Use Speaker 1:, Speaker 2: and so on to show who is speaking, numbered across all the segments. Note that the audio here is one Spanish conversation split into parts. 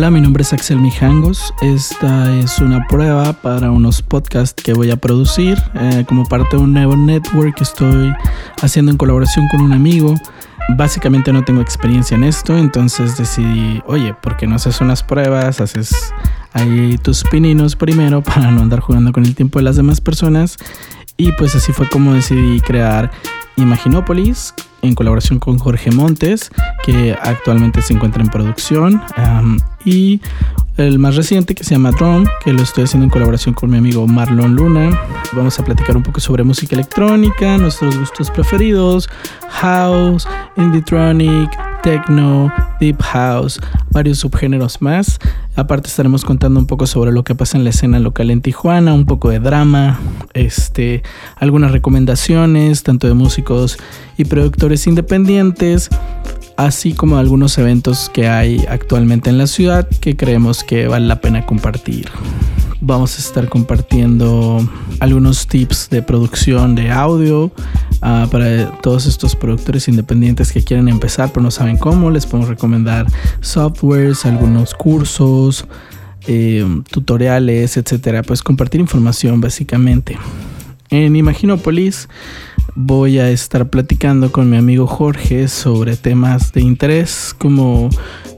Speaker 1: Hola, mi nombre es Axel Mijangos. Esta es una prueba para unos podcasts que voy a producir eh, como parte de un nuevo network que estoy haciendo en colaboración con un amigo. Básicamente no tengo experiencia en esto, entonces decidí, oye, ¿por qué no haces unas pruebas? Haces ahí tus pininos primero para no andar jugando con el tiempo de las demás personas. Y pues así fue como decidí crear Imaginópolis en colaboración con Jorge Montes, que actualmente se encuentra en producción, y el más reciente que se llama Drone, que lo estoy haciendo en colaboración con mi amigo Marlon Luna. Vamos a platicar un poco sobre música electrónica, nuestros gustos preferidos, house, indietronic, techno, deep house, varios subgéneros más. Aparte estaremos contando un poco sobre lo que pasa en la escena local en Tijuana, un poco de drama, este, algunas recomendaciones tanto de músicos y productores independientes, así como algunos eventos que hay actualmente en la ciudad que creemos que vale la pena compartir. Vamos a estar compartiendo algunos tips de producción de audio uh, para todos estos productores independientes que quieren empezar pero no saben cómo. Les podemos recomendar softwares, algunos cursos, eh, tutoriales, etcétera. Pues compartir información básicamente. En Imaginopolis voy a estar platicando con mi amigo Jorge sobre temas de interés como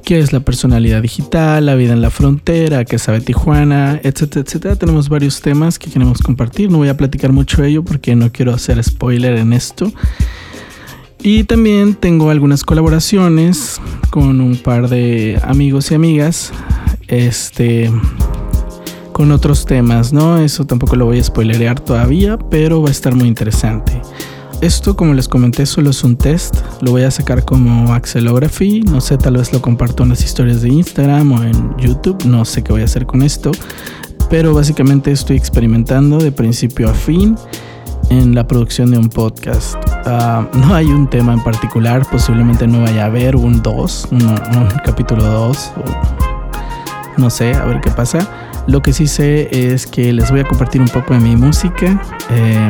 Speaker 1: qué es la personalidad digital, la vida en la frontera, qué sabe Tijuana, etcétera, etcétera. Tenemos varios temas que queremos compartir. No voy a platicar mucho de ello porque no quiero hacer spoiler en esto. Y también tengo algunas colaboraciones con un par de amigos y amigas. Este con otros temas, ¿no? Eso tampoco lo voy a spoilerear todavía, pero va a estar muy interesante. Esto, como les comenté, solo es un test. Lo voy a sacar como Axelography. No sé, tal vez lo comparto en las historias de Instagram o en YouTube. No sé qué voy a hacer con esto. Pero básicamente estoy experimentando de principio a fin en la producción de un podcast. Ah, no hay un tema en particular. Posiblemente no vaya a haber un 2, un, capítulo 2. No sé, a ver qué pasa. Lo que sí sé es que les voy a compartir un poco de mi música. Eh,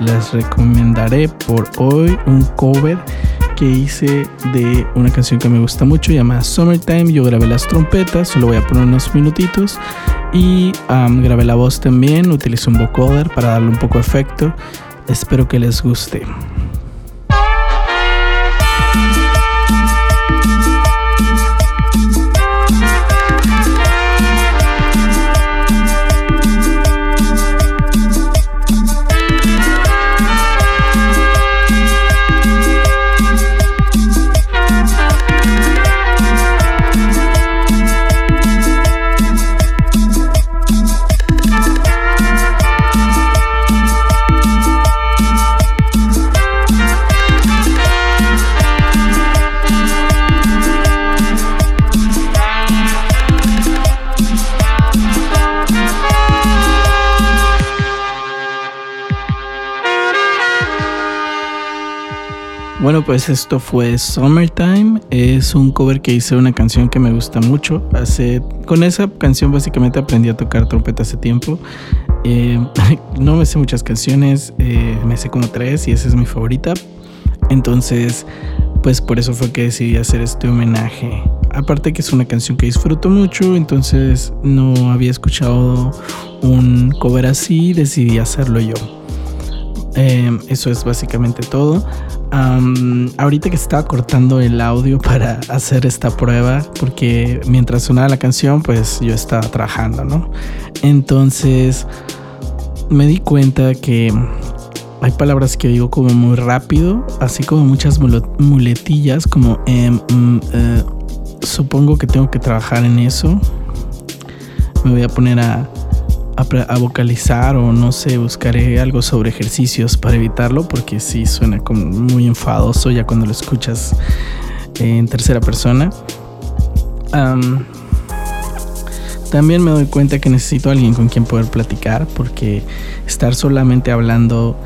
Speaker 1: les recomendaré por hoy un cover que hice de una canción que me gusta mucho llamada Summertime. Yo grabé las trompetas, solo voy a poner unos minutitos y grabé la voz también. Utilicé un vocoder para darle un poco de efecto. Espero que les guste. Bueno, pues esto fue Summertime. Es un cover que hice una canción que me gusta mucho. Hace, con esa canción básicamente aprendí a tocar trompeta hace tiempo. Eh, no me sé muchas canciones, eh, me sé como tres y esa es mi favorita. Entonces, pues por eso fue que decidí hacer este homenaje. Aparte que es una canción que disfruto mucho, entonces no había escuchado un cover así, decidí hacerlo yo. Eh, eso es básicamente todo ahorita que estaba cortando el audio para hacer esta prueba, porque mientras sonaba la canción, pues yo estaba trabajando, ¿no? Entonces me di cuenta que hay palabras que digo como muy rápido, así como muchas muletillas, como em, mm, eh, supongo que tengo que trabajar en eso. Me voy a poner a a, vocalizar o no sé, buscaré algo sobre ejercicios para evitarlo porque sí suena como muy enfadoso ya cuando lo escuchas en tercera persona. también me doy cuenta que necesito alguien con quien poder platicar porque estar solamente hablando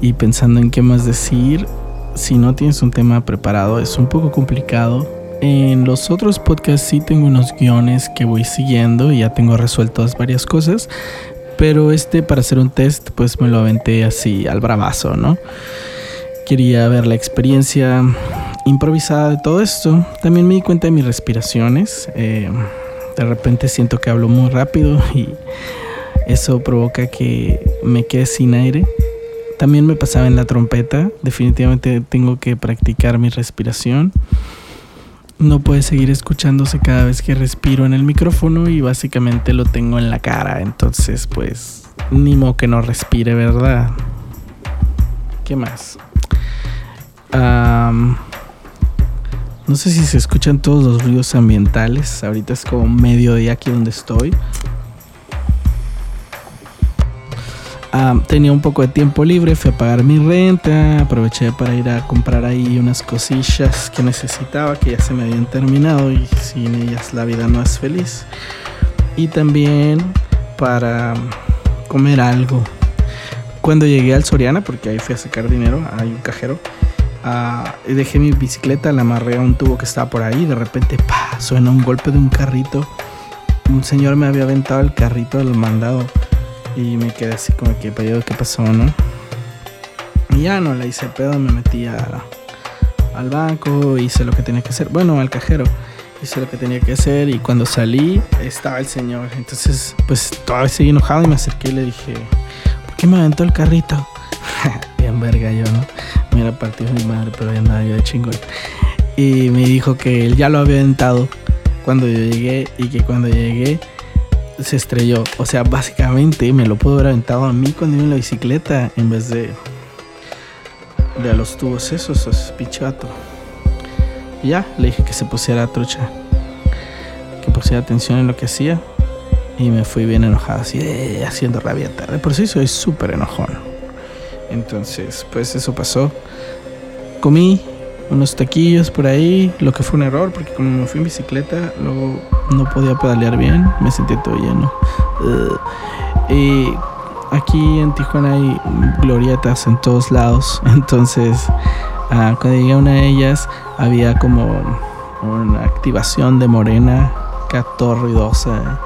Speaker 1: y pensando en qué más decir si no tienes un tema preparado es un poco complicado en los otros podcasts sí tengo unos guiones que voy siguiendo y ya tengo resueltas varias cosas, pero este para hacer un test pues me lo aventé así al bravazo, ¿no? Quería ver la experiencia improvisada de todo esto. También me di cuenta de mis respiraciones. Eh, de repente siento que hablo muy rápido y eso provoca que me quede sin aire. También me pasaba en la trompeta. Definitivamente tengo que practicar mi respiración. No puede seguir escuchándose cada vez que respiro en el micrófono y básicamente lo tengo en la cara. Entonces, pues, ni modo que no respire, ¿verdad? ¿Qué más? no sé si se escuchan todos los ruidos ambientales. Ahorita es como mediodía aquí donde estoy. Tenía un poco de tiempo libre, fui a pagar mi renta, aproveché para ir a comprar ahí unas cosillas que necesitaba, que ya se me habían terminado y sin ellas la vida no es feliz. Y también para comer algo. Cuando llegué al Soriana, porque ahí fui a sacar dinero, hay un cajero, uh, dejé mi bicicleta, la amarré a un tubo que estaba por ahí, de repente ¡pah! suena un golpe de un carrito. Un señor me había aventado el carrito del mandado y me quedé así como que, ¿qué pasó, no? Y ya no la hice pedo, me metí al banco, hice lo que tenía que hacer. Bueno, al cajero, hice lo que tenía que hacer. Y cuando salí, estaba el señor. Entonces, pues todavía seguí enojado y me acerqué y le dije, ¿por qué me aventó el carrito? Bien verga yo, ¿no? Me hubiera partido mi madre, pero ya nada, yo de chingón. Y me dijo que él ya lo había aventado cuando yo llegué y que cuando llegué se estrelló. O sea, básicamente me lo pudo haber aventado a mí cuando iba en la bicicleta en vez de, de a los tubos esos, esos pichato. Ya, le dije que se pusiera trucha, que pusiera atención en lo que hacía. Y me fui bien enojado, así, haciendo rabieta. De por sí soy súper enojón. Entonces, pues eso pasó. Comí, unos taquillos por ahí, lo que fue un error, porque como me fui en bicicleta, luego no podía pedalear bien, me sentí todo lleno. y aquí en Tijuana hay glorietas en todos lados, entonces uh, cuando llegué a una de ellas había como una activación de morena, catorro ruidosa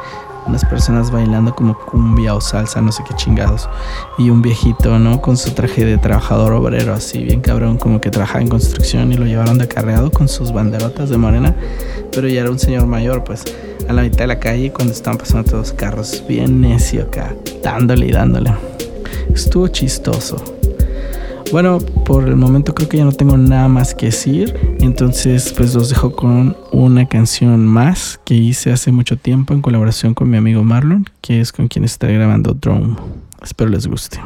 Speaker 1: unas personas bailando como cumbia o salsa, no sé qué chingados. Y un viejito, ¿no? Con su traje de trabajador obrero, así bien cabrón, como que trabajaba en construcción y lo llevaron de carreado con sus banderotas de morena. Pero ya era un señor mayor, pues, a la mitad de la calle cuando estaban pasando todos los carros, bien necio acá, dándole y dándole. Estuvo chistoso. Bueno, por el momento creo que ya no tengo nada más que decir. Entonces, pues los dejo con una canción más que hice hace mucho tiempo en colaboración con mi amigo Marlon, que es con quien estaré grabando Drone. Espero les guste.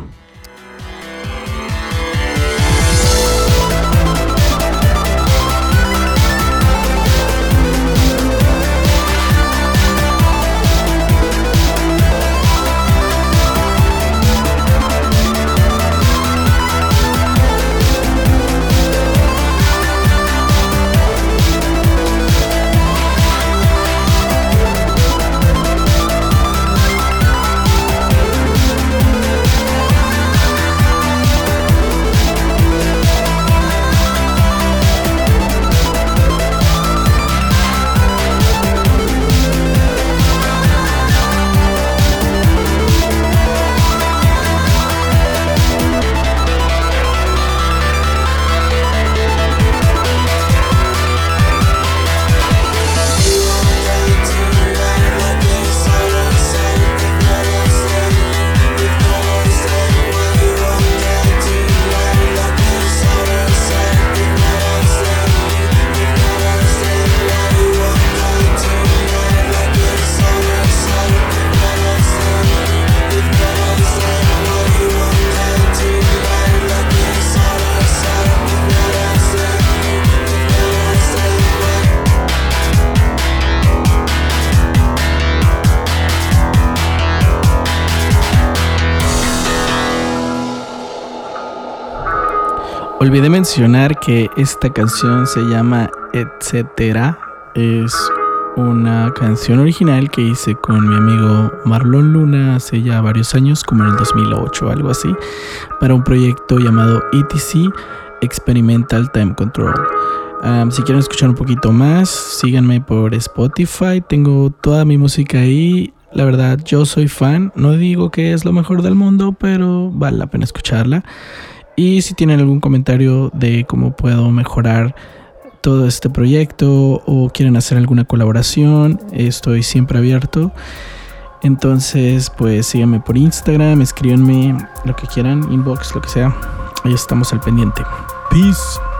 Speaker 1: Olvidé mencionar que esta canción se llama Etcétera. Es una canción original que hice con mi amigo Marlon Luna hace ya varios años, como en el 2008 o algo así, para un proyecto llamado ETC Experimental Time Control. si quieren escuchar un poquito más, síganme por Spotify. Tengo toda mi música ahí. La verdad, yo soy fan. No digo que es lo mejor del mundo, pero vale la pena escucharla. Y si tienen algún comentario de cómo puedo mejorar todo este proyecto o quieren hacer alguna colaboración, estoy siempre abierto. Entonces, pues síganme por Instagram, escríbanme lo que quieran, inbox, lo que sea. Ahí estamos al pendiente. Peace.